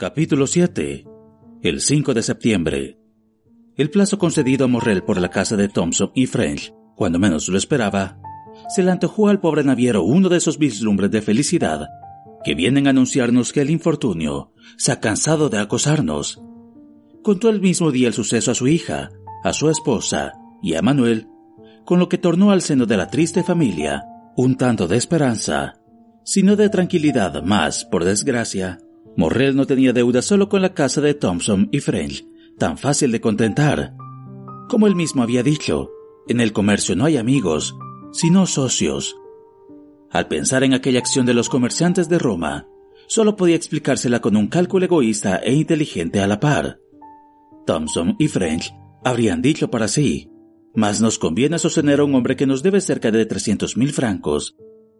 Capítulo 7. El 5 de septiembre. El plazo concedido a Morrel por la casa de Thompson y French, cuando menos lo esperaba, se le antojó al pobre naviero uno de esos vislumbres de felicidad que vienen a anunciarnos que el infortunio se ha cansado de acosarnos. Contó el mismo día el suceso a su hija, a su esposa y a Manuel, con lo que tornó al seno de la triste familia un tanto de esperanza, sino de tranquilidad más, por desgracia, Morrel no tenía deuda solo con la casa de Thompson y French, tan fácil de contentar. Como él mismo había dicho, en el comercio no hay amigos, sino socios. Al pensar en aquella acción de los comerciantes de Roma, solo podía explicársela con un cálculo egoísta e inteligente a la par. Thompson y French habrían dicho para sí, más nos conviene sostener a un hombre que nos debe cerca de 300 mil francos,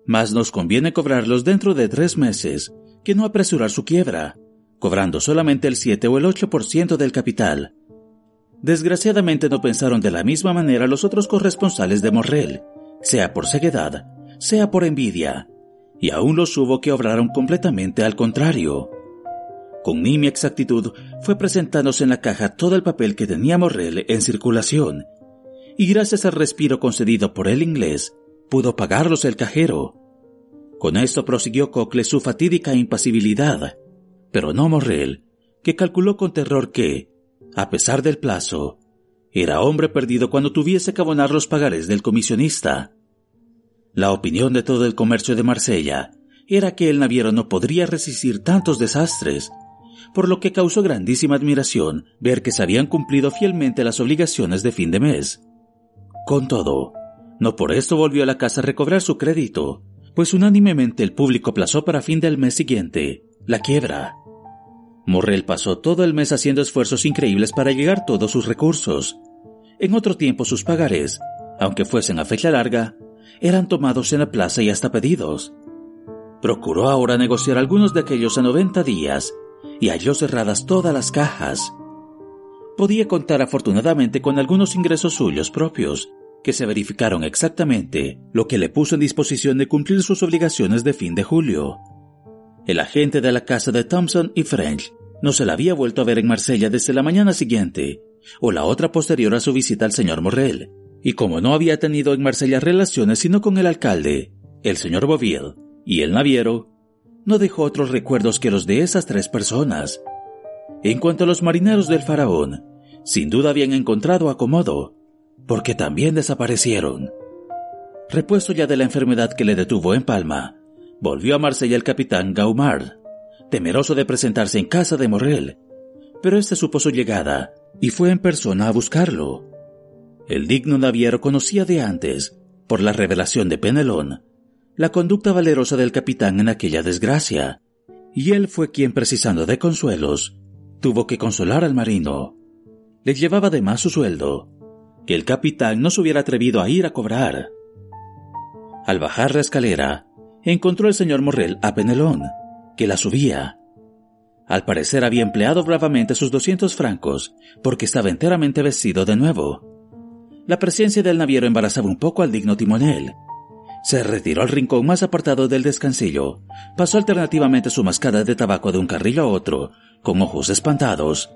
más nos conviene cobrarlos dentro de tres meses que no apresurar su quiebra, cobrando solamente el 7 o el 8% del capital. Desgraciadamente no pensaron de la misma manera los otros corresponsales de Morrel, sea por ceguedad, sea por envidia, y aún los hubo que obraron completamente al contrario. Con nimia exactitud fue presentándose en la caja todo el papel que tenía Morrel en circulación, y gracias al respiro concedido por el inglés, pudo pagarlos el cajero, con esto prosiguió Cocle su fatídica impasibilidad, pero no Morrel, que calculó con terror que, a pesar del plazo, era hombre perdido cuando tuviese que abonar los pagares del comisionista. La opinión de todo el comercio de Marsella era que el naviero no podría resistir tantos desastres, por lo que causó grandísima admiración ver que se habían cumplido fielmente las obligaciones de fin de mes. Con todo, no por esto volvió a la casa a recobrar su crédito, pues unánimemente el público aplazó para fin del mes siguiente la quiebra. Morrel pasó todo el mes haciendo esfuerzos increíbles para llegar todos sus recursos. En otro tiempo sus pagares, aunque fuesen a fecha larga, eran tomados en la plaza y hasta pedidos. Procuró ahora negociar algunos de aquellos a 90 días y halló cerradas todas las cajas. Podía contar afortunadamente con algunos ingresos suyos propios, que se verificaron exactamente, lo que le puso en disposición de cumplir sus obligaciones de fin de julio. El agente de la casa de Thompson y French no se la había vuelto a ver en Marsella desde la mañana siguiente, o la otra posterior a su visita al señor Morrel, y como no había tenido en Marsella relaciones sino con el alcalde, el señor Boville y el naviero, no dejó otros recuerdos que los de esas tres personas. En cuanto a los marineros del faraón, sin duda habían encontrado acomodo, porque también desaparecieron. Repuesto ya de la enfermedad que le detuvo en Palma, volvió a Marsella el capitán Gaumar, temeroso de presentarse en casa de Morrel, pero éste supo su llegada y fue en persona a buscarlo. El digno naviero conocía de antes, por la revelación de Penelón, la conducta valerosa del capitán en aquella desgracia, y él fue quien, precisando de consuelos, tuvo que consolar al marino. Le llevaba además su sueldo, el capitán no se hubiera atrevido a ir a cobrar. Al bajar la escalera, encontró el señor Morrel a Penelón, que la subía. Al parecer había empleado bravamente sus doscientos francos, porque estaba enteramente vestido de nuevo. La presencia del naviero embarazaba un poco al digno timonel. Se retiró al rincón más apartado del descansillo, pasó alternativamente su mascada de tabaco de un carrillo a otro, con ojos espantados,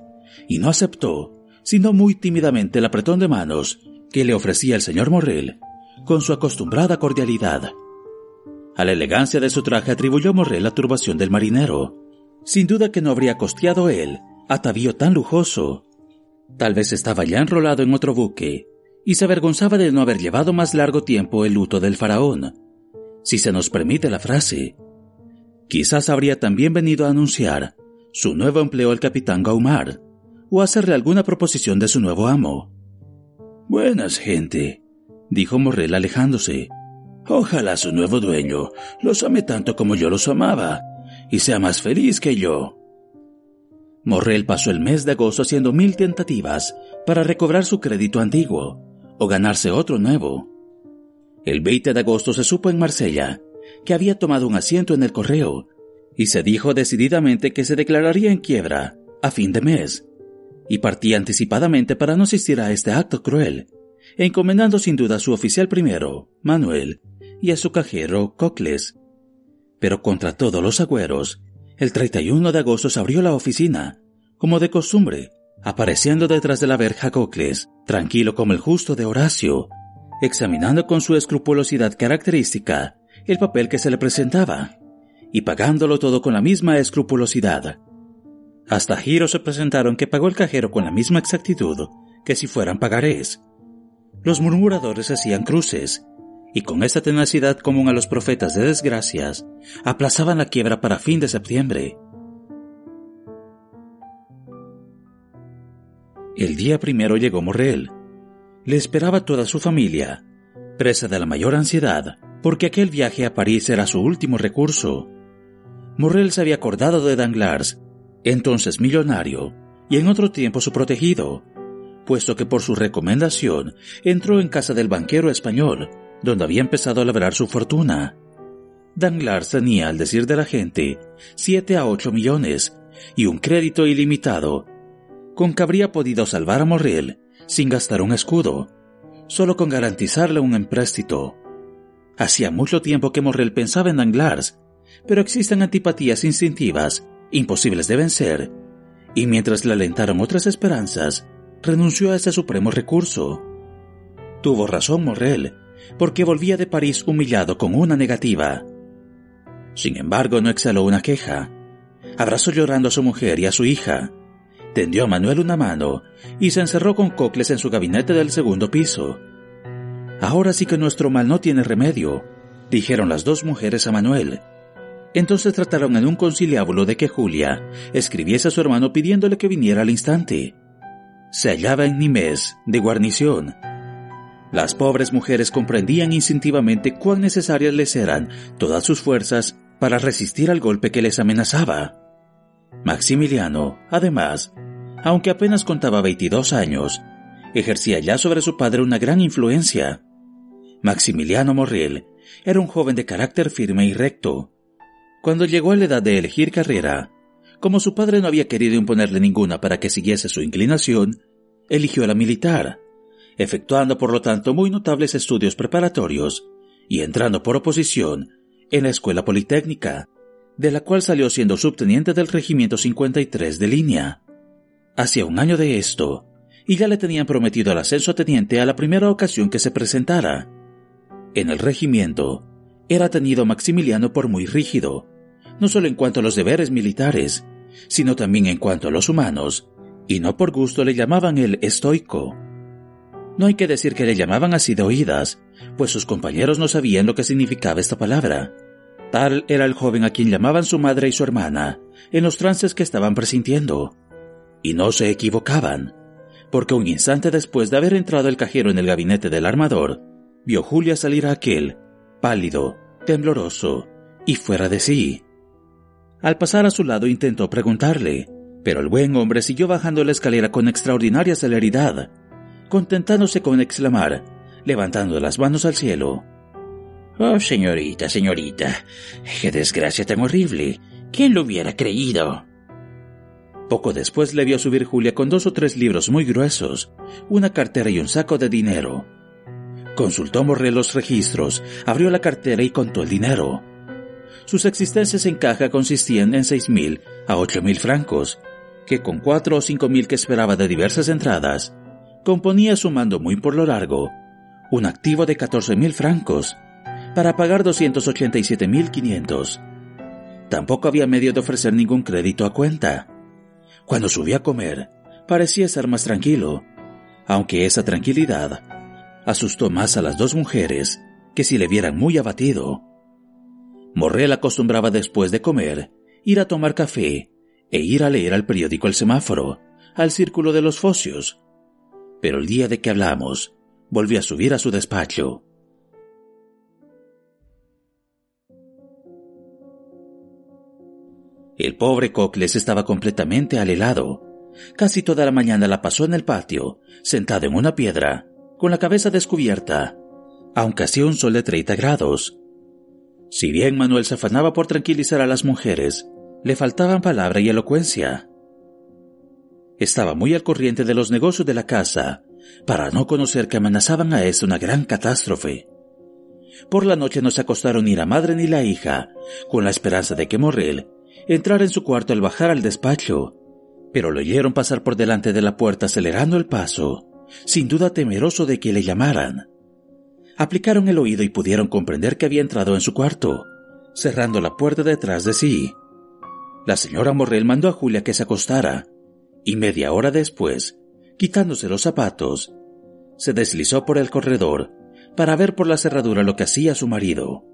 y no aceptó, sino muy tímidamente el apretón de manos que le ofrecía el señor Morrel, con su acostumbrada cordialidad. A la elegancia de su traje atribuyó Morrel la turbación del marinero. Sin duda que no habría costeado él atavío tan lujoso. Tal vez estaba ya enrolado en otro buque y se avergonzaba de no haber llevado más largo tiempo el luto del faraón, si se nos permite la frase. Quizás habría también venido a anunciar su nuevo empleo al capitán Gaumar, o hacerle alguna proposición de su nuevo amo. Buenas, gente, dijo Morrel alejándose. Ojalá su nuevo dueño los ame tanto como yo los amaba, y sea más feliz que yo. Morrel pasó el mes de agosto haciendo mil tentativas para recobrar su crédito antiguo o ganarse otro nuevo. El 20 de agosto se supo en Marsella que había tomado un asiento en el correo y se dijo decididamente que se declararía en quiebra a fin de mes y partía anticipadamente para no asistir a este acto cruel, encomendando sin duda a su oficial primero, Manuel, y a su cajero, Cocles. Pero contra todos los agüeros, el 31 de agosto se abrió la oficina, como de costumbre, apareciendo detrás de la verja Cocles, tranquilo como el justo de Horacio, examinando con su escrupulosidad característica el papel que se le presentaba, y pagándolo todo con la misma escrupulosidad. Hasta giros se presentaron que pagó el cajero con la misma exactitud que si fueran pagarés. Los murmuradores hacían cruces, y con esta tenacidad común a los profetas de desgracias, aplazaban la quiebra para fin de septiembre. El día primero llegó Morrel. Le esperaba toda su familia, presa de la mayor ansiedad, porque aquel viaje a París era su último recurso. Morrel se había acordado de Danglars, entonces millonario, y en otro tiempo su protegido, puesto que por su recomendación entró en casa del banquero español, donde había empezado a labrar su fortuna. Danglars tenía, al decir de la gente, siete a ocho millones y un crédito ilimitado con que habría podido salvar a Morrel sin gastar un escudo, solo con garantizarle un empréstito. Hacía mucho tiempo que Morrel pensaba en Danglars, pero existen antipatías instintivas, imposibles de vencer, y mientras le alentaron otras esperanzas, renunció a ese supremo recurso. Tuvo razón Morrel, porque volvía de París humillado con una negativa. Sin embargo, no exhaló una queja. Abrazó llorando a su mujer y a su hija, tendió a Manuel una mano y se encerró con Cocles en su gabinete del segundo piso. Ahora sí que nuestro mal no tiene remedio, dijeron las dos mujeres a Manuel. Entonces trataron en un conciliábulo de que Julia escribiese a su hermano pidiéndole que viniera al instante. Se hallaba en Nimes, de guarnición. Las pobres mujeres comprendían instintivamente cuán necesarias les eran todas sus fuerzas para resistir al golpe que les amenazaba. Maximiliano, además, aunque apenas contaba 22 años, ejercía ya sobre su padre una gran influencia. Maximiliano Morriel era un joven de carácter firme y recto. Cuando llegó a la edad de elegir carrera, como su padre no había querido imponerle ninguna para que siguiese su inclinación, eligió la militar, efectuando por lo tanto muy notables estudios preparatorios y entrando por oposición en la Escuela Politécnica, de la cual salió siendo subteniente del Regimiento 53 de línea. Hacía un año de esto, y ya le tenían prometido el ascenso a teniente a la primera ocasión que se presentara. En el regimiento, era tenido Maximiliano por muy rígido, no solo en cuanto a los deberes militares, sino también en cuanto a los humanos, y no por gusto le llamaban el estoico. No hay que decir que le llamaban así de oídas, pues sus compañeros no sabían lo que significaba esta palabra, Tal era el joven a quien llamaban su madre y su hermana, en los trances que estaban presintiendo. Y no se equivocaban, porque un instante después de haber entrado el cajero en el gabinete del armador, vio Julia salir a aquel, pálido, tembloroso y fuera de sí. Al pasar a su lado intentó preguntarle, pero el buen hombre siguió bajando la escalera con extraordinaria celeridad, contentándose con exclamar, levantando las manos al cielo. Oh, señorita, señorita, qué desgracia tan horrible. ¿Quién lo hubiera creído? Poco después le vio subir Julia con dos o tres libros muy gruesos, una cartera y un saco de dinero. Consultó Morrel los registros, abrió la cartera y contó el dinero. Sus existencias en caja consistían en seis mil a ocho mil francos, que con cuatro o cinco mil que esperaba de diversas entradas, componía sumando muy por lo largo, un activo de catorce mil francos, para pagar 287.500. Tampoco había medio de ofrecer ningún crédito a cuenta. Cuando subió a comer, parecía estar más tranquilo, aunque esa tranquilidad asustó más a las dos mujeres que si le vieran muy abatido. Morrel acostumbraba después de comer ir a tomar café e ir a leer al periódico El Semáforo, al Círculo de los Focios. Pero el día de que hablamos, volvió a subir a su despacho. El pobre Cocles estaba completamente alelado. Casi toda la mañana la pasó en el patio, sentado en una piedra, con la cabeza descubierta, aunque hacía un sol de 30 grados. Si bien Manuel se afanaba por tranquilizar a las mujeres, le faltaban palabra y elocuencia. Estaba muy al corriente de los negocios de la casa, para no conocer que amenazaban a éste una gran catástrofe. Por la noche no se acostaron ni la madre ni la hija, con la esperanza de que Morrel entrar en su cuarto al bajar al despacho, pero lo oyeron pasar por delante de la puerta acelerando el paso, sin duda temeroso de que le llamaran. Aplicaron el oído y pudieron comprender que había entrado en su cuarto, cerrando la puerta detrás de sí. La señora Morrel mandó a Julia que se acostara, y media hora después, quitándose los zapatos, se deslizó por el corredor para ver por la cerradura lo que hacía su marido.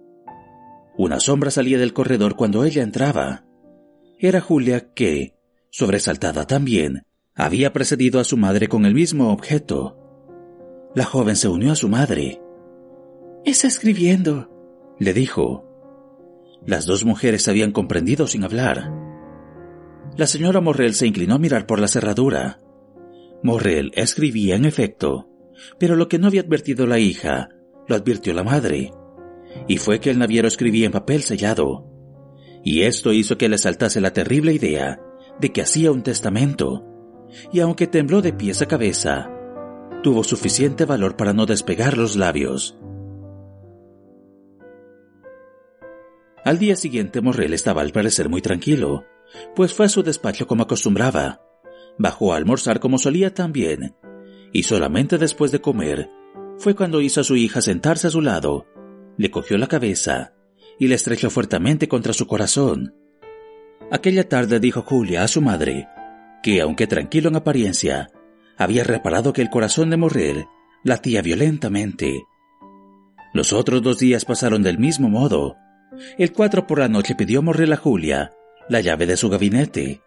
Una sombra salía del corredor cuando ella entraba. Era Julia que, sobresaltada también, había precedido a su madre con el mismo objeto. La joven se unió a su madre. Está escribiendo, le dijo. Las dos mujeres habían comprendido sin hablar. La señora Morrel se inclinó a mirar por la cerradura. Morrel escribía en efecto, pero lo que no había advertido la hija, lo advirtió la madre, y fue que el naviero escribía en papel sellado. Y esto hizo que le saltase la terrible idea de que hacía un testamento, y aunque tembló de pies a cabeza, tuvo suficiente valor para no despegar los labios. Al día siguiente Morrel estaba al parecer muy tranquilo, pues fue a su despacho como acostumbraba. Bajó a almorzar como solía también, y solamente después de comer fue cuando hizo a su hija sentarse a su lado, le cogió la cabeza y le estrechó fuertemente contra su corazón. Aquella tarde dijo Julia a su madre que, aunque tranquilo en apariencia, había reparado que el corazón de Morrel latía violentamente. Los otros dos días pasaron del mismo modo. El cuatro por la noche pidió Morrel a Julia la llave de su gabinete.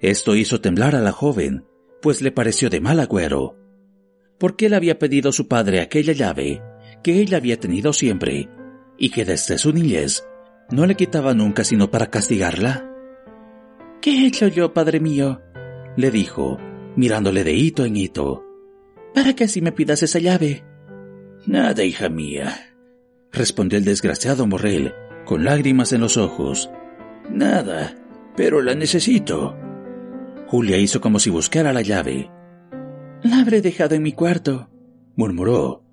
Esto hizo temblar a la joven, pues le pareció de mal agüero. ¿Por qué le había pedido su padre aquella llave que ella había tenido siempre y que desde su niñez no le quitaba nunca sino para castigarla? ¿Qué he hecho yo, padre mío? le dijo, mirándole de hito en hito. ¿Para qué así me pidas esa llave? Nada, hija mía, respondió el desgraciado Morrel, con lágrimas en los ojos. Nada, pero la necesito. Julia hizo como si buscara la llave. La habré dejado en mi cuarto, murmuró,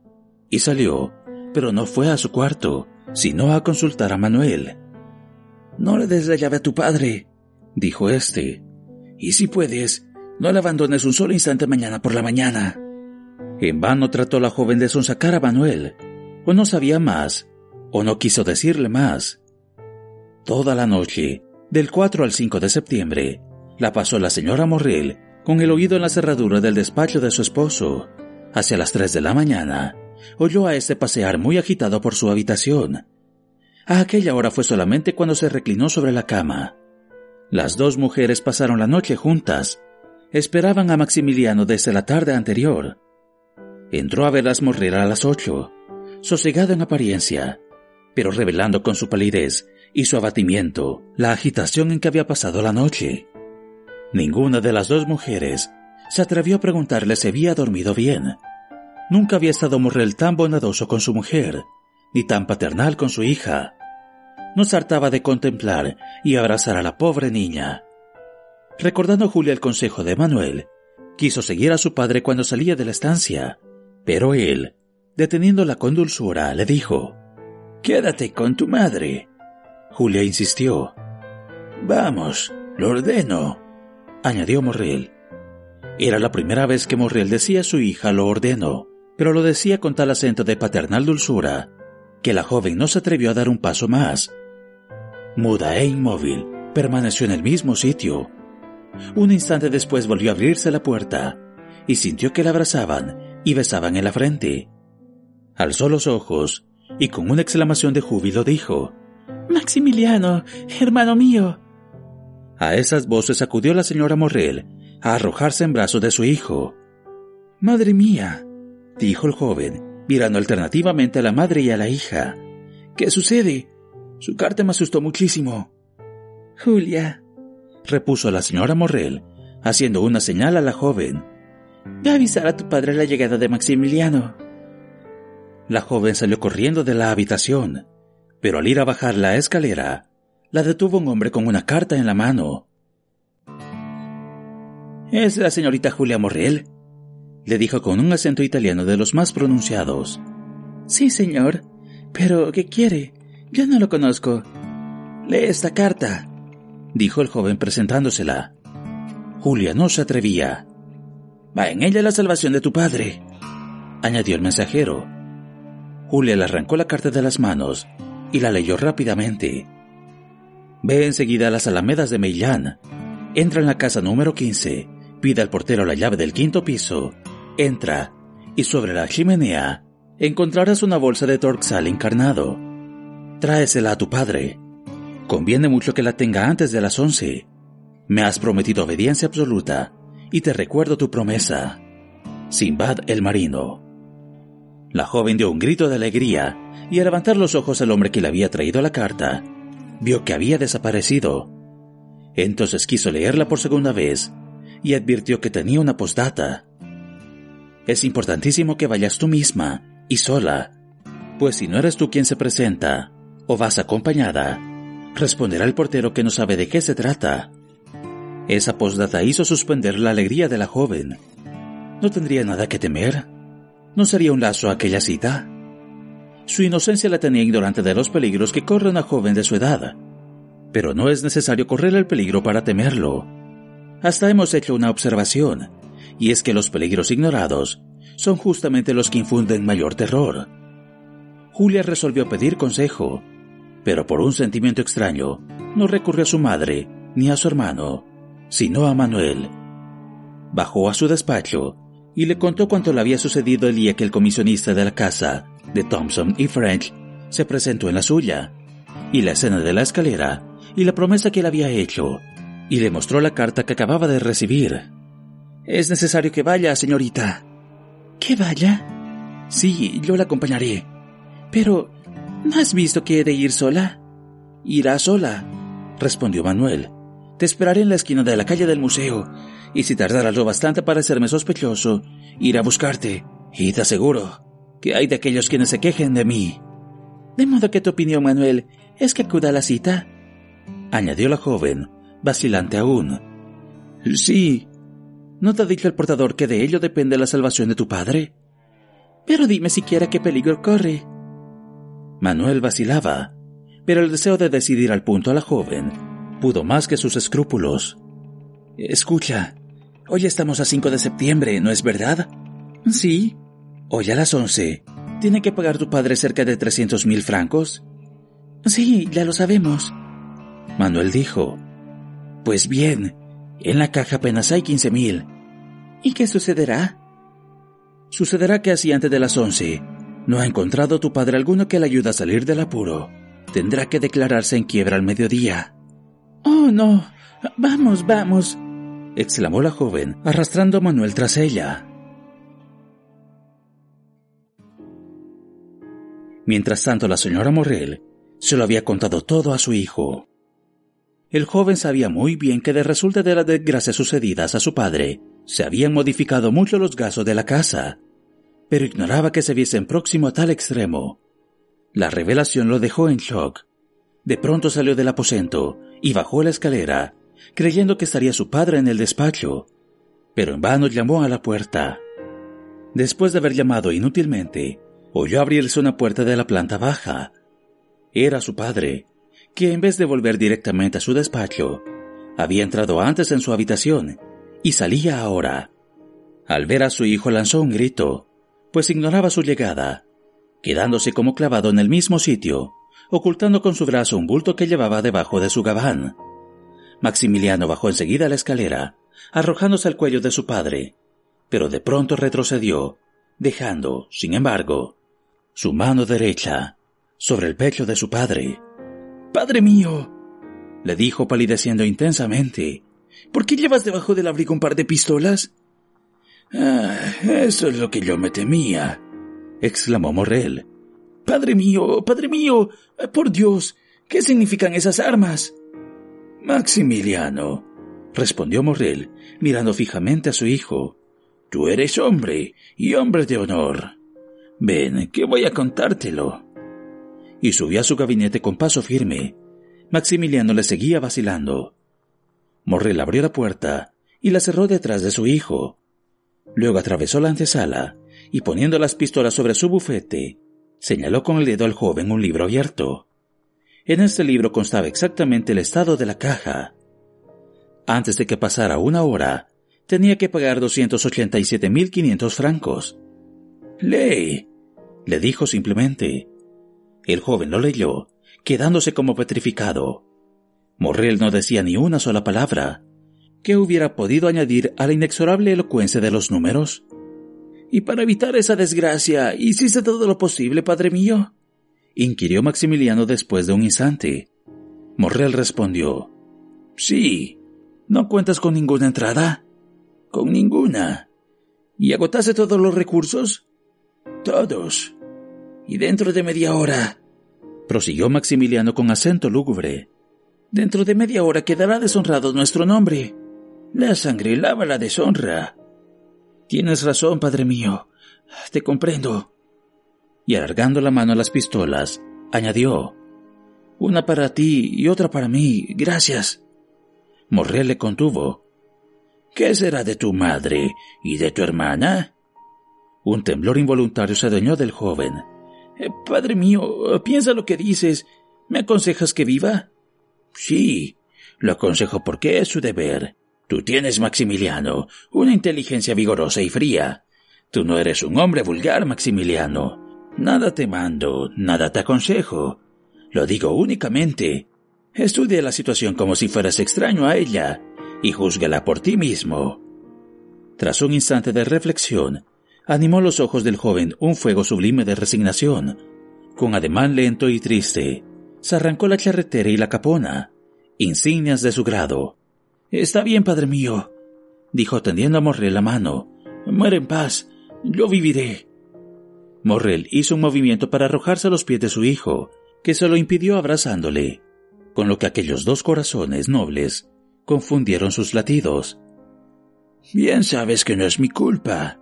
y salió, pero no fue a su cuarto, sino a consultar a Manuel. No le des la llave a tu padre, dijo éste. Y si puedes, no la abandones un solo instante mañana por la mañana. En vano trató la joven de sonsacar a Manuel, o no sabía más, o no quiso decirle más. Toda la noche, del 4 al 5 de septiembre, la pasó la señora Morrel con el oído en la cerradura del despacho de su esposo. Hacia las 3 de la mañana, oyó a este pasear muy agitado por su habitación. A aquella hora fue solamente cuando se reclinó sobre la cama. Las dos mujeres pasaron la noche juntas. Esperaban a Maximiliano desde la tarde anterior. Entró a verlas morrer a las ocho, sosegado en apariencia, pero revelando con su palidez y su abatimiento la agitación en que había pasado la noche. Ninguna de las dos mujeres se atrevió a preguntarle si había dormido bien. Nunca había estado Morrel tan bondadoso con su mujer, ni tan paternal con su hija no se hartaba de contemplar y abrazar a la pobre niña. Recordando Julia el consejo de Manuel, quiso seguir a su padre cuando salía de la estancia, pero él, deteniéndola con dulzura, le dijo, Quédate con tu madre. Julia insistió. Vamos, lo ordeno, añadió Morrel. Era la primera vez que Morrel decía a su hija lo ordeno, pero lo decía con tal acento de paternal dulzura, que la joven no se atrevió a dar un paso más, muda e inmóvil, permaneció en el mismo sitio. Un instante después volvió a abrirse la puerta y sintió que la abrazaban y besaban en la frente. Alzó los ojos y con una exclamación de júbilo dijo, Maximiliano, hermano mío. A esas voces acudió la señora Morrel a arrojarse en brazos de su hijo. Madre mía, dijo el joven, mirando alternativamente a la madre y a la hija. ¿Qué sucede? Su carta me asustó muchísimo. Julia, repuso la señora Morrel, haciendo una señal a la joven. Ve a avisar a tu padre la llegada de Maximiliano. La joven salió corriendo de la habitación, pero al ir a bajar la escalera, la detuvo un hombre con una carta en la mano. ¿Es la señorita Julia Morrel? le dijo con un acento italiano de los más pronunciados. Sí, señor. Pero, ¿qué quiere? Yo no lo conozco. Lee esta carta. dijo el joven presentándosela. Julia no se atrevía. Va en ella la salvación de tu padre, añadió el mensajero. Julia le arrancó la carta de las manos y la leyó rápidamente. Ve enseguida a las alamedas de Meillán. Entra en la casa número 15, pide al portero la llave del quinto piso, entra y sobre la chimenea encontrarás una bolsa de torxal encarnado. Tráesela a tu padre. Conviene mucho que la tenga antes de las once. Me has prometido obediencia absoluta y te recuerdo tu promesa. Simbad el marino. La joven dio un grito de alegría y al levantar los ojos al hombre que le había traído la carta, vio que había desaparecido. Entonces quiso leerla por segunda vez y advirtió que tenía una postdata. Es importantísimo que vayas tú misma y sola, pues si no eres tú quien se presenta o vas acompañada, responderá el portero que no sabe de qué se trata. Esa postdata hizo suspender la alegría de la joven. No tendría nada que temer. ¿No sería un lazo aquella cita? Su inocencia la tenía ignorante de los peligros que corre una joven de su edad. Pero no es necesario correr el peligro para temerlo. Hasta hemos hecho una observación, y es que los peligros ignorados son justamente los que infunden mayor terror. Julia resolvió pedir consejo, pero por un sentimiento extraño no recurrió a su madre ni a su hermano, sino a Manuel. Bajó a su despacho y le contó cuanto le había sucedido el día que el comisionista de la casa de Thompson y French se presentó en la suya, y la escena de la escalera, y la promesa que le había hecho, y le mostró la carta que acababa de recibir. Es necesario que vaya, señorita. ¿Que vaya? Sí, yo la acompañaré. Pero, ¿no has visto que he de ir sola? Irá sola, respondió Manuel. Te esperaré en la esquina de la calle del museo, y si tardara lo bastante para hacerme sospechoso, iré a buscarte, y te aseguro que hay de aquellos quienes se quejen de mí. De modo que tu opinión, Manuel, es que acuda a la cita, añadió la joven, vacilante aún. Sí. ¿No te ha dicho el portador que de ello depende la salvación de tu padre? Pero dime siquiera qué peligro corre. Manuel vacilaba, pero el deseo de decidir al punto a la joven pudo más que sus escrúpulos. Escucha, hoy estamos a 5 de septiembre, ¿no es verdad? Sí. Hoy a las 11. ¿Tiene que pagar tu padre cerca de 300 mil francos? Sí, ya lo sabemos. Manuel dijo. Pues bien, en la caja apenas hay 15 mil. ¿Y qué sucederá? Sucederá que así antes de las 11 no ha encontrado tu padre alguno que le ayude a salir del apuro. Tendrá que declararse en quiebra al mediodía. Oh, no. Vamos, vamos. Exclamó la joven, arrastrando a Manuel tras ella. Mientras tanto, la señora Morrel se lo había contado todo a su hijo. El joven sabía muy bien que de resulta de las desgracias sucedidas a su padre, se habían modificado mucho los gastos de la casa, pero ignoraba que se viesen próximo a tal extremo. La revelación lo dejó en shock. De pronto salió del aposento y bajó la escalera, creyendo que estaría su padre en el despacho, pero en vano llamó a la puerta. Después de haber llamado inútilmente, oyó abrirse una puerta de la planta baja. Era su padre, que en vez de volver directamente a su despacho, había entrado antes en su habitación y salía ahora. Al ver a su hijo lanzó un grito, pues ignoraba su llegada, quedándose como clavado en el mismo sitio, ocultando con su brazo un bulto que llevaba debajo de su gabán. Maximiliano bajó enseguida la escalera, arrojándose al cuello de su padre, pero de pronto retrocedió, dejando, sin embargo, su mano derecha sobre el pecho de su padre. Padre mío, le dijo palideciendo intensamente, ¿por qué llevas debajo del abrigo un par de pistolas? Ah, eso es lo que yo me temía, exclamó Morrel. Padre mío, padre mío, por Dios, ¿qué significan esas armas? Maximiliano, respondió Morrel, mirando fijamente a su hijo. Tú eres hombre, y hombre de honor. Ven, que voy a contártelo y subió a su gabinete con paso firme. Maximiliano le seguía vacilando. Morrel abrió la puerta y la cerró detrás de su hijo. Luego atravesó la antesala y poniendo las pistolas sobre su bufete, señaló con el dedo al joven un libro abierto. En este libro constaba exactamente el estado de la caja, Antes de que pasara una hora, tenía que pagar 287.500 francos. Lee, le dijo simplemente. El joven lo leyó, quedándose como petrificado. Morrel no decía ni una sola palabra. ¿Qué hubiera podido añadir a la inexorable elocuencia de los números? Y para evitar esa desgracia, ¿hiciste todo lo posible, padre mío? Inquirió Maximiliano después de un instante. Morrel respondió, Sí. ¿No cuentas con ninguna entrada? Con ninguna. ¿Y agotaste todos los recursos? Todos. Y dentro de media hora, prosiguió Maximiliano con acento lúgubre, dentro de media hora quedará deshonrado nuestro nombre. La sangre lava la deshonra. Tienes razón, padre mío. Te comprendo. Y alargando la mano a las pistolas, añadió, Una para ti y otra para mí, gracias. Morrel le contuvo. ¿Qué será de tu madre y de tu hermana? Un temblor involuntario se adueñó del joven. Eh, padre mío, piensa lo que dices. ¿Me aconsejas que viva? Sí, lo aconsejo porque es su deber. Tú tienes, Maximiliano, una inteligencia vigorosa y fría. Tú no eres un hombre vulgar, Maximiliano. Nada te mando, nada te aconsejo. Lo digo únicamente. Estudia la situación como si fueras extraño a ella y júzgala por ti mismo. Tras un instante de reflexión, animó los ojos del joven un fuego sublime de resignación. Con ademán lento y triste, se arrancó la charretera y la capona, insignias de su grado, Está bien, padre mío, dijo tendiendo a Morrel la mano. Muere en paz. Yo viviré. Morrel hizo un movimiento para arrojarse a los pies de su hijo, que se lo impidió abrazándole, con lo que aquellos dos corazones nobles confundieron sus latidos. Bien sabes que no es mi culpa,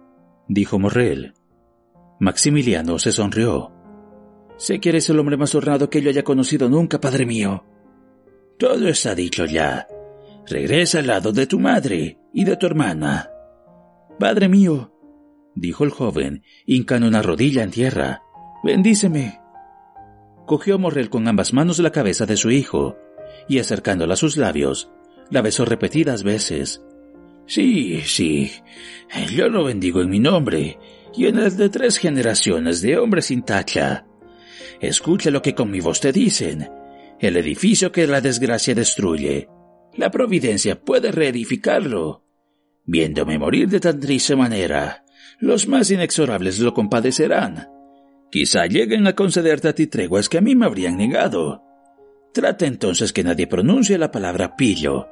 dijo Morrel. Maximiliano se sonrió. Sé que eres el hombre más honrado que yo haya conocido nunca, padre mío. Todo está dicho ya, Regresa al lado de tu madre y de tu hermana. Padre mío, dijo el joven, hincando una rodilla en tierra, bendíceme. Cogió Morrel con ambas manos la cabeza de su hijo y acercándola a sus labios, la besó repetidas veces. Sí, sí, yo lo bendigo en mi nombre y en el de tres generaciones de hombres sin tacha. Escucha lo que con mi voz te dicen. El edificio que la desgracia destruye la providencia puede reedificarlo. Viéndome morir de tan triste manera, los más inexorables lo compadecerán. Quizá lleguen a concederte a ti treguas que a mí me habrían negado. Trata entonces que nadie pronuncie la palabra pillo.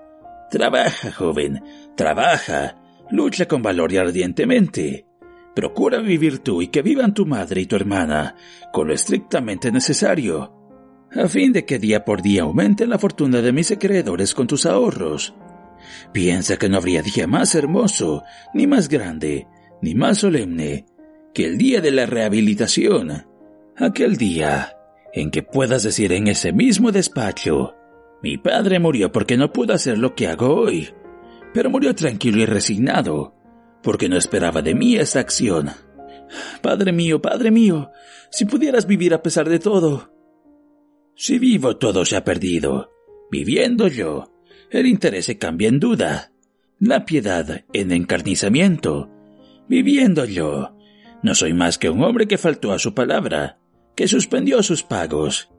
Trabaja, joven, trabaja, lucha con valor y ardientemente. Procura vivir tú y que vivan tu madre y tu hermana, con lo estrictamente necesario a fin de que día por día aumente la fortuna de mis acreedores con tus ahorros. Piensa que no habría día más hermoso, ni más grande, ni más solemne que el día de la rehabilitación, aquel día en que puedas decir en ese mismo despacho, mi padre murió porque no pudo hacer lo que hago hoy, pero murió tranquilo y resignado, porque no esperaba de mí esa acción. Padre mío, Padre mío, si pudieras vivir a pesar de todo, si vivo todo se ha perdido. Viviendo yo, el interés se cambia en duda, la piedad en encarnizamiento. Viviendo yo, no soy más que un hombre que faltó a su palabra, que suspendió sus pagos.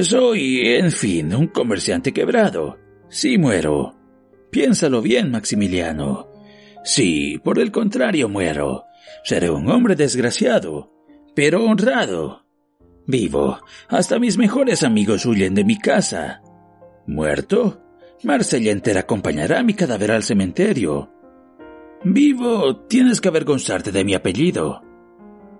Soy, en fin, un comerciante quebrado. Si muero. Piénsalo bien, Maximiliano. Si, por el contrario, muero, seré un hombre desgraciado, pero honrado. Vivo, hasta mis mejores amigos huyen de mi casa. Muerto, Marcella entera acompañará mi cadáver al cementerio. Vivo, tienes que avergonzarte de mi apellido.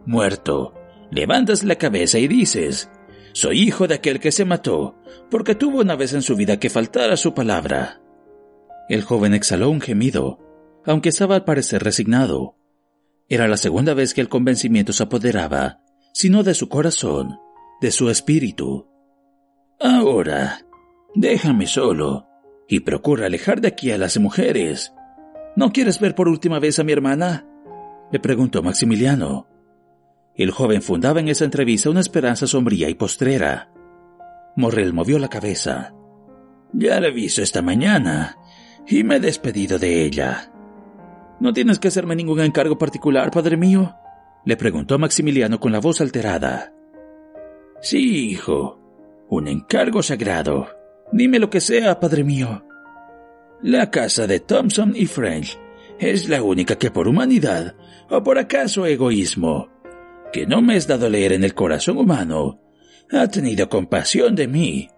Muerto, levantas la cabeza y dices, soy hijo de aquel que se mató, porque tuvo una vez en su vida que faltar a su palabra. El joven exhaló un gemido, aunque estaba al parecer resignado. Era la segunda vez que el convencimiento se apoderaba sino de su corazón, de su espíritu. Ahora, déjame solo y procura alejar de aquí a las mujeres. ¿No quieres ver por última vez a mi hermana? le preguntó Maximiliano. El joven fundaba en esa entrevista una esperanza sombría y postrera. Morrel movió la cabeza. Ya la he visto esta mañana. y me he despedido de ella. ¿No tienes que hacerme ningún encargo particular, padre mío? le preguntó Maximiliano con la voz alterada. Sí, hijo, un encargo sagrado. Dime lo que sea, padre mío. La casa de Thompson y French es la única que por humanidad, o por acaso egoísmo, que no me has dado leer en el corazón humano, ha tenido compasión de mí.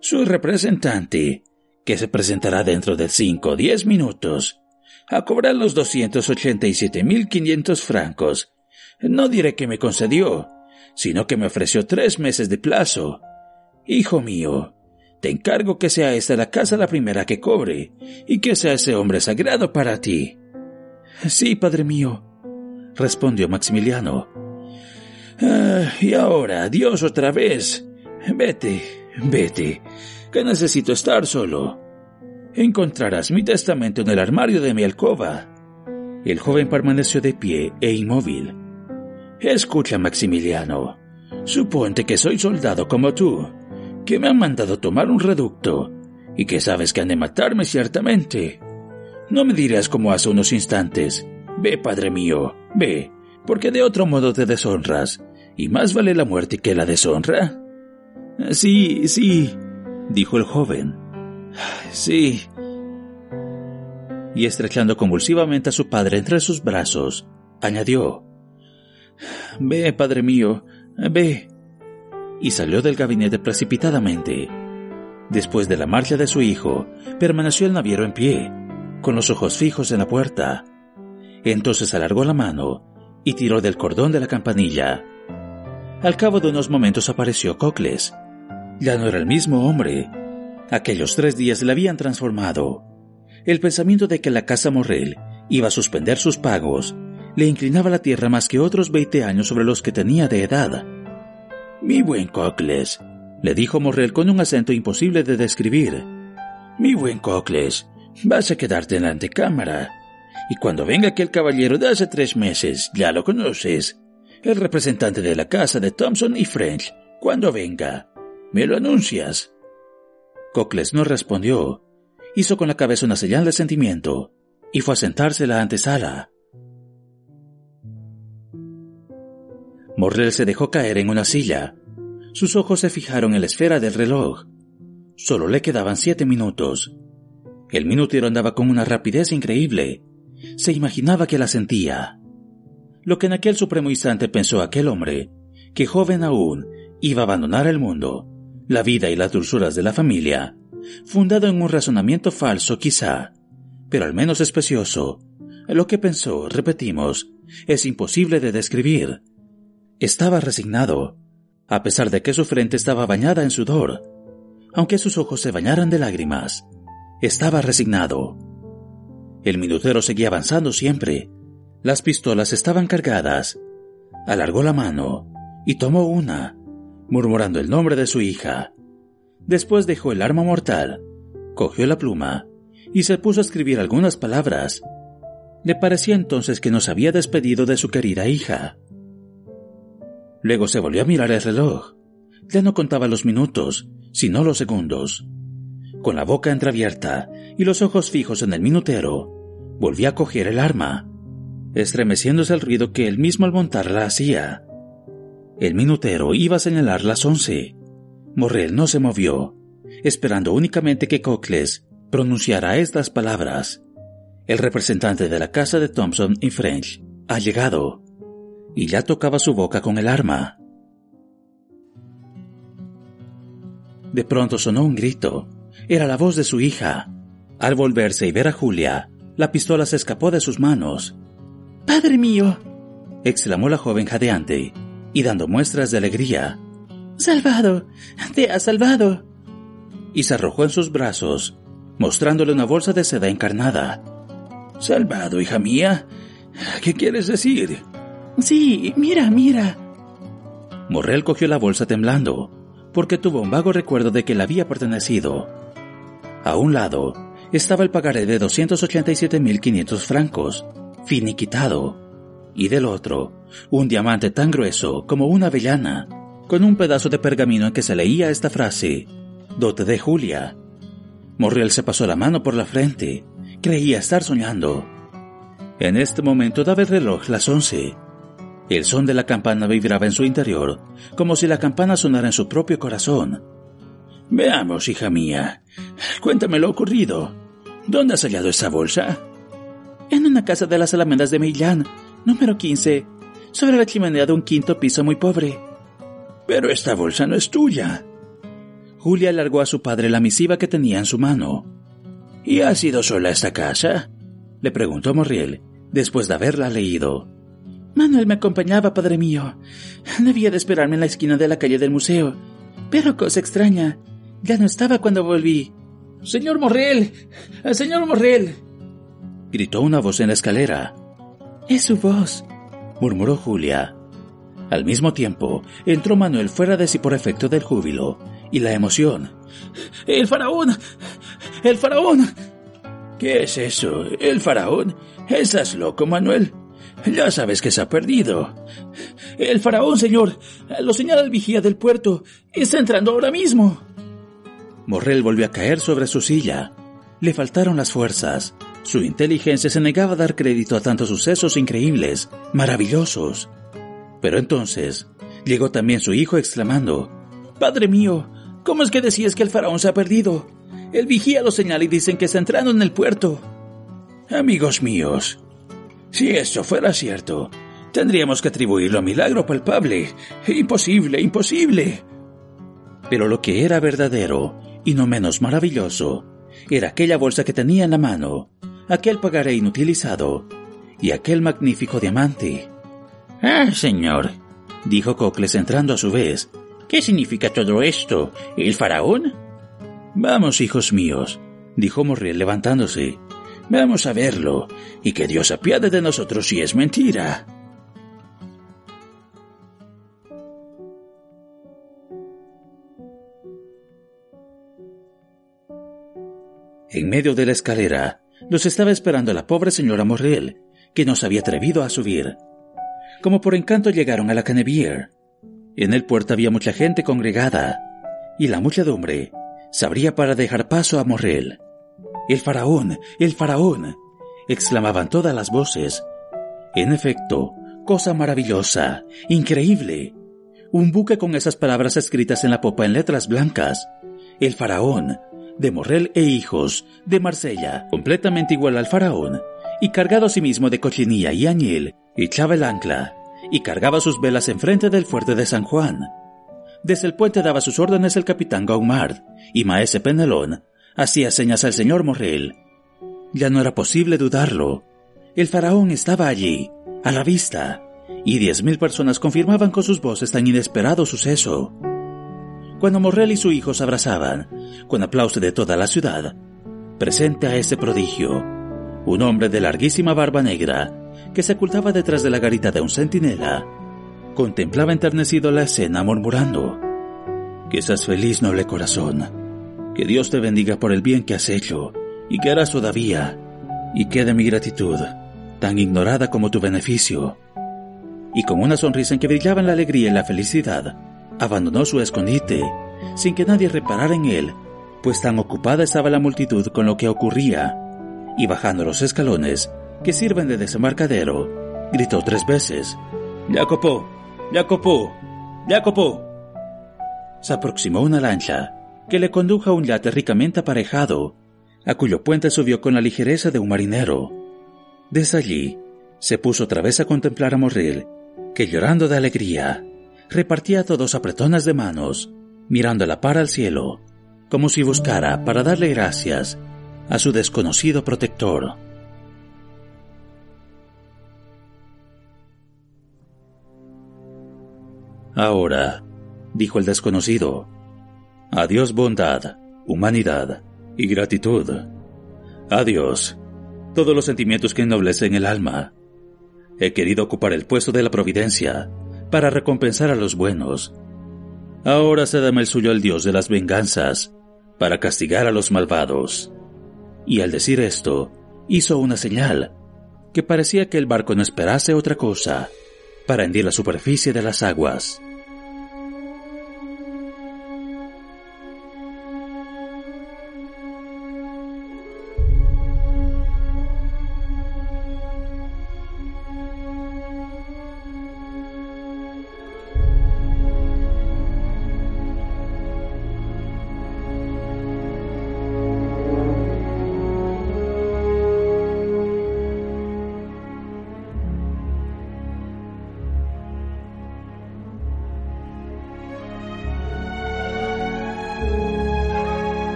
Su representante, que se presentará dentro de cinco o diez minutos, a cobrar los 287.500 francos. No diré que me concedió, sino que me ofreció tres meses de plazo. Hijo mío, encargo que sea esta la casa la primera que cobre, y que sea ese hombre sagrado para ti. Sí, padre mío, respondió Maximiliano. Ah, y ahora, adiós otra vez. Vete, vete, que necesito estar solo. Encontrarás mi testamento en el armario de mi alcoba. El joven permaneció de pie e inmóvil. Escucha, Maximiliano. Suponte que soy soldado como tú, que me han mandado tomar un reducto y que sabes que han de matarme ciertamente. No me dirás como hace unos instantes. Ve, padre mío, ve, porque de otro modo te deshonras, y más vale la muerte que la deshonra. Sí, sí, dijo el joven. Sí. Y estrechando convulsivamente a su padre entre sus brazos, añadió, Ve, padre mío, ve. Y salió del gabinete precipitadamente. Después de la marcha de su hijo, permaneció el naviero en pie, con los ojos fijos en la puerta. Entonces alargó la mano y tiró del cordón de la campanilla. Al cabo de unos momentos apareció Cocles. Ya no era el mismo hombre, Aquellos tres días le habían transformado. El pensamiento de que la casa Morrel iba a suspender sus pagos le inclinaba la tierra más que otros veinte años sobre los que tenía de edad. Mi buen Cocles, le dijo Morrel con un acento imposible de describir. Mi buen Cocles, vas a quedarte en la antecámara. Y cuando venga aquel caballero de hace tres meses, ya lo conoces, el representante de la casa de Thompson y French, cuando venga, me lo anuncias. Cocles no respondió. Hizo con la cabeza una señal de sentimiento y fue a sentarse en la antesala. Morrel se dejó caer en una silla. Sus ojos se fijaron en la esfera del reloj. Solo le quedaban siete minutos. El minutero andaba con una rapidez increíble. Se imaginaba que la sentía. Lo que en aquel supremo instante pensó aquel hombre, que joven aún iba a abandonar el mundo, la vida y las dulzuras de la familia, fundado en un razonamiento falso quizá, pero al menos especioso. Lo que pensó, repetimos, es imposible de describir. Estaba resignado, a pesar de que su frente estaba bañada en sudor, aunque sus ojos se bañaran de lágrimas. Estaba resignado. El minutero seguía avanzando siempre. Las pistolas estaban cargadas. Alargó la mano y tomó una, murmurando el nombre de su hija. Después dejó el arma mortal, cogió la pluma y se puso a escribir algunas palabras. Le parecía entonces que nos había despedido de su querida hija. Luego se volvió a mirar el reloj. Ya no contaba los minutos, sino los segundos. Con la boca entreabierta y los ojos fijos en el minutero, volvió a coger el arma, estremeciéndose al ruido que él mismo al montarla hacía. El minutero iba a señalar las once. Morrel no se movió, esperando únicamente que Cocles pronunciara estas palabras. El representante de la casa de Thompson y French ha llegado, y ya tocaba su boca con el arma. De pronto sonó un grito. Era la voz de su hija. Al volverse y ver a Julia, la pistola se escapó de sus manos. Padre mío, exclamó la joven jadeante y dando muestras de alegría. Salvado. Te has salvado. Y se arrojó en sus brazos, mostrándole una bolsa de seda encarnada. Salvado, hija mía. ¿Qué quieres decir? Sí, mira, mira. Morrel cogió la bolsa temblando, porque tuvo un vago recuerdo de que le había pertenecido. A un lado estaba el pagaré de 287.500 francos, finiquitado, y del otro, un diamante tan grueso como una avellana, con un pedazo de pergamino en que se leía esta frase, dote de Julia. Morriel se pasó la mano por la frente. Creía estar soñando. En este momento daba el reloj las once. El son de la campana vibraba en su interior, como si la campana sonara en su propio corazón. Veamos, hija mía. Cuéntame lo ocurrido. ¿Dónde has hallado esa bolsa? En una casa de las Alamedas de Millán, número 15, sobre la chimenea de un quinto piso muy pobre. Pero esta bolsa no es tuya. Julia alargó a su padre la misiva que tenía en su mano. ¿Y has ido sola a esta casa? le preguntó Morriel, después de haberla leído. Manuel me acompañaba, padre mío. Debía de esperarme en la esquina de la calle del museo. Pero cosa extraña, ya no estaba cuando volví. Señor Morriel. Señor Morriel. Gritó una voz en la escalera. Es su voz, murmuró Julia. Al mismo tiempo, entró Manuel fuera de sí por efecto del júbilo y la emoción. ¡El faraón! ¡El faraón! ¿Qué es eso? ¿El faraón? ¿Estás loco, Manuel? Ya sabes que se ha perdido. El faraón, señor. Lo señala el vigía del puerto. Está entrando ahora mismo. Morrel volvió a caer sobre su silla. Le faltaron las fuerzas. Su inteligencia se negaba a dar crédito a tantos sucesos increíbles, maravillosos. Pero entonces llegó también su hijo exclamando, Padre mío, ¿cómo es que decías que el faraón se ha perdido? El vigía lo señala y dicen que está entrando en el puerto. Amigos míos, si esto fuera cierto, tendríamos que atribuirlo a milagro palpable. Imposible, imposible. Pero lo que era verdadero, y no menos maravilloso, era aquella bolsa que tenía en la mano, aquel pagaré inutilizado y aquel magnífico diamante. Ah, señor, dijo Cocles entrando a su vez. ¿Qué significa todo esto? ¿El faraón? Vamos, hijos míos, dijo Morriel levantándose. Vamos a verlo, y que Dios apiade de nosotros si es mentira. En medio de la escalera, los estaba esperando la pobre señora Morriel, que no se había atrevido a subir. Como por encanto llegaron a la Canebier. En el puerto había mucha gente congregada, y la muchedumbre se abría para dejar paso a Morrel. El faraón, el faraón, exclamaban todas las voces. En efecto, cosa maravillosa, increíble. Un buque con esas palabras escritas en la popa en letras blancas. El faraón, de Morrel e hijos, de Marsella, completamente igual al faraón, y cargado a sí mismo de cochinilla y añil, echaba el ancla, y cargaba sus velas enfrente del fuerte de San Juan. Desde el puente daba sus órdenes el capitán Gaumard, y Maese Penelón hacía señas al señor Morrel. Ya no era posible dudarlo. El faraón estaba allí, a la vista, y diez mil personas confirmaban con sus voces tan inesperado suceso. Cuando Morrel y su hijo se abrazaban, con aplauso de toda la ciudad, presente a ese prodigio, un hombre de larguísima barba negra, que se ocultaba detrás de la garita de un centinela, contemplaba enternecido la escena murmurando, seas feliz, noble corazón que Dios te bendiga por el bien que has hecho y que harás todavía, y quede mi gratitud, tan ignorada como tu beneficio. Y con una sonrisa en que brillaban la alegría y la felicidad, abandonó su escondite, sin que nadie reparara en él, pues tan ocupada estaba la multitud con lo que ocurría, y bajando los escalones, que sirven de desembarcadero, gritó tres veces, Jacopo, Jacopo, Jacopo. Se aproximó una lancha, que le condujo a un yate ricamente aparejado, a cuyo puente subió con la ligereza de un marinero. Desde allí, se puso otra vez a contemplar a Morrel, que llorando de alegría, repartía a todos apretonas de manos, mirando la par al cielo, como si buscara para darle gracias a su desconocido protector. Ahora, dijo el desconocido, Adiós bondad, humanidad y gratitud. Adiós todos los sentimientos que ennoblecen el alma. He querido ocupar el puesto de la providencia para recompensar a los buenos. Ahora se dame el suyo al Dios de las venganzas para castigar a los malvados. Y al decir esto, hizo una señal que parecía que el barco no esperase otra cosa para hendir la superficie de las aguas.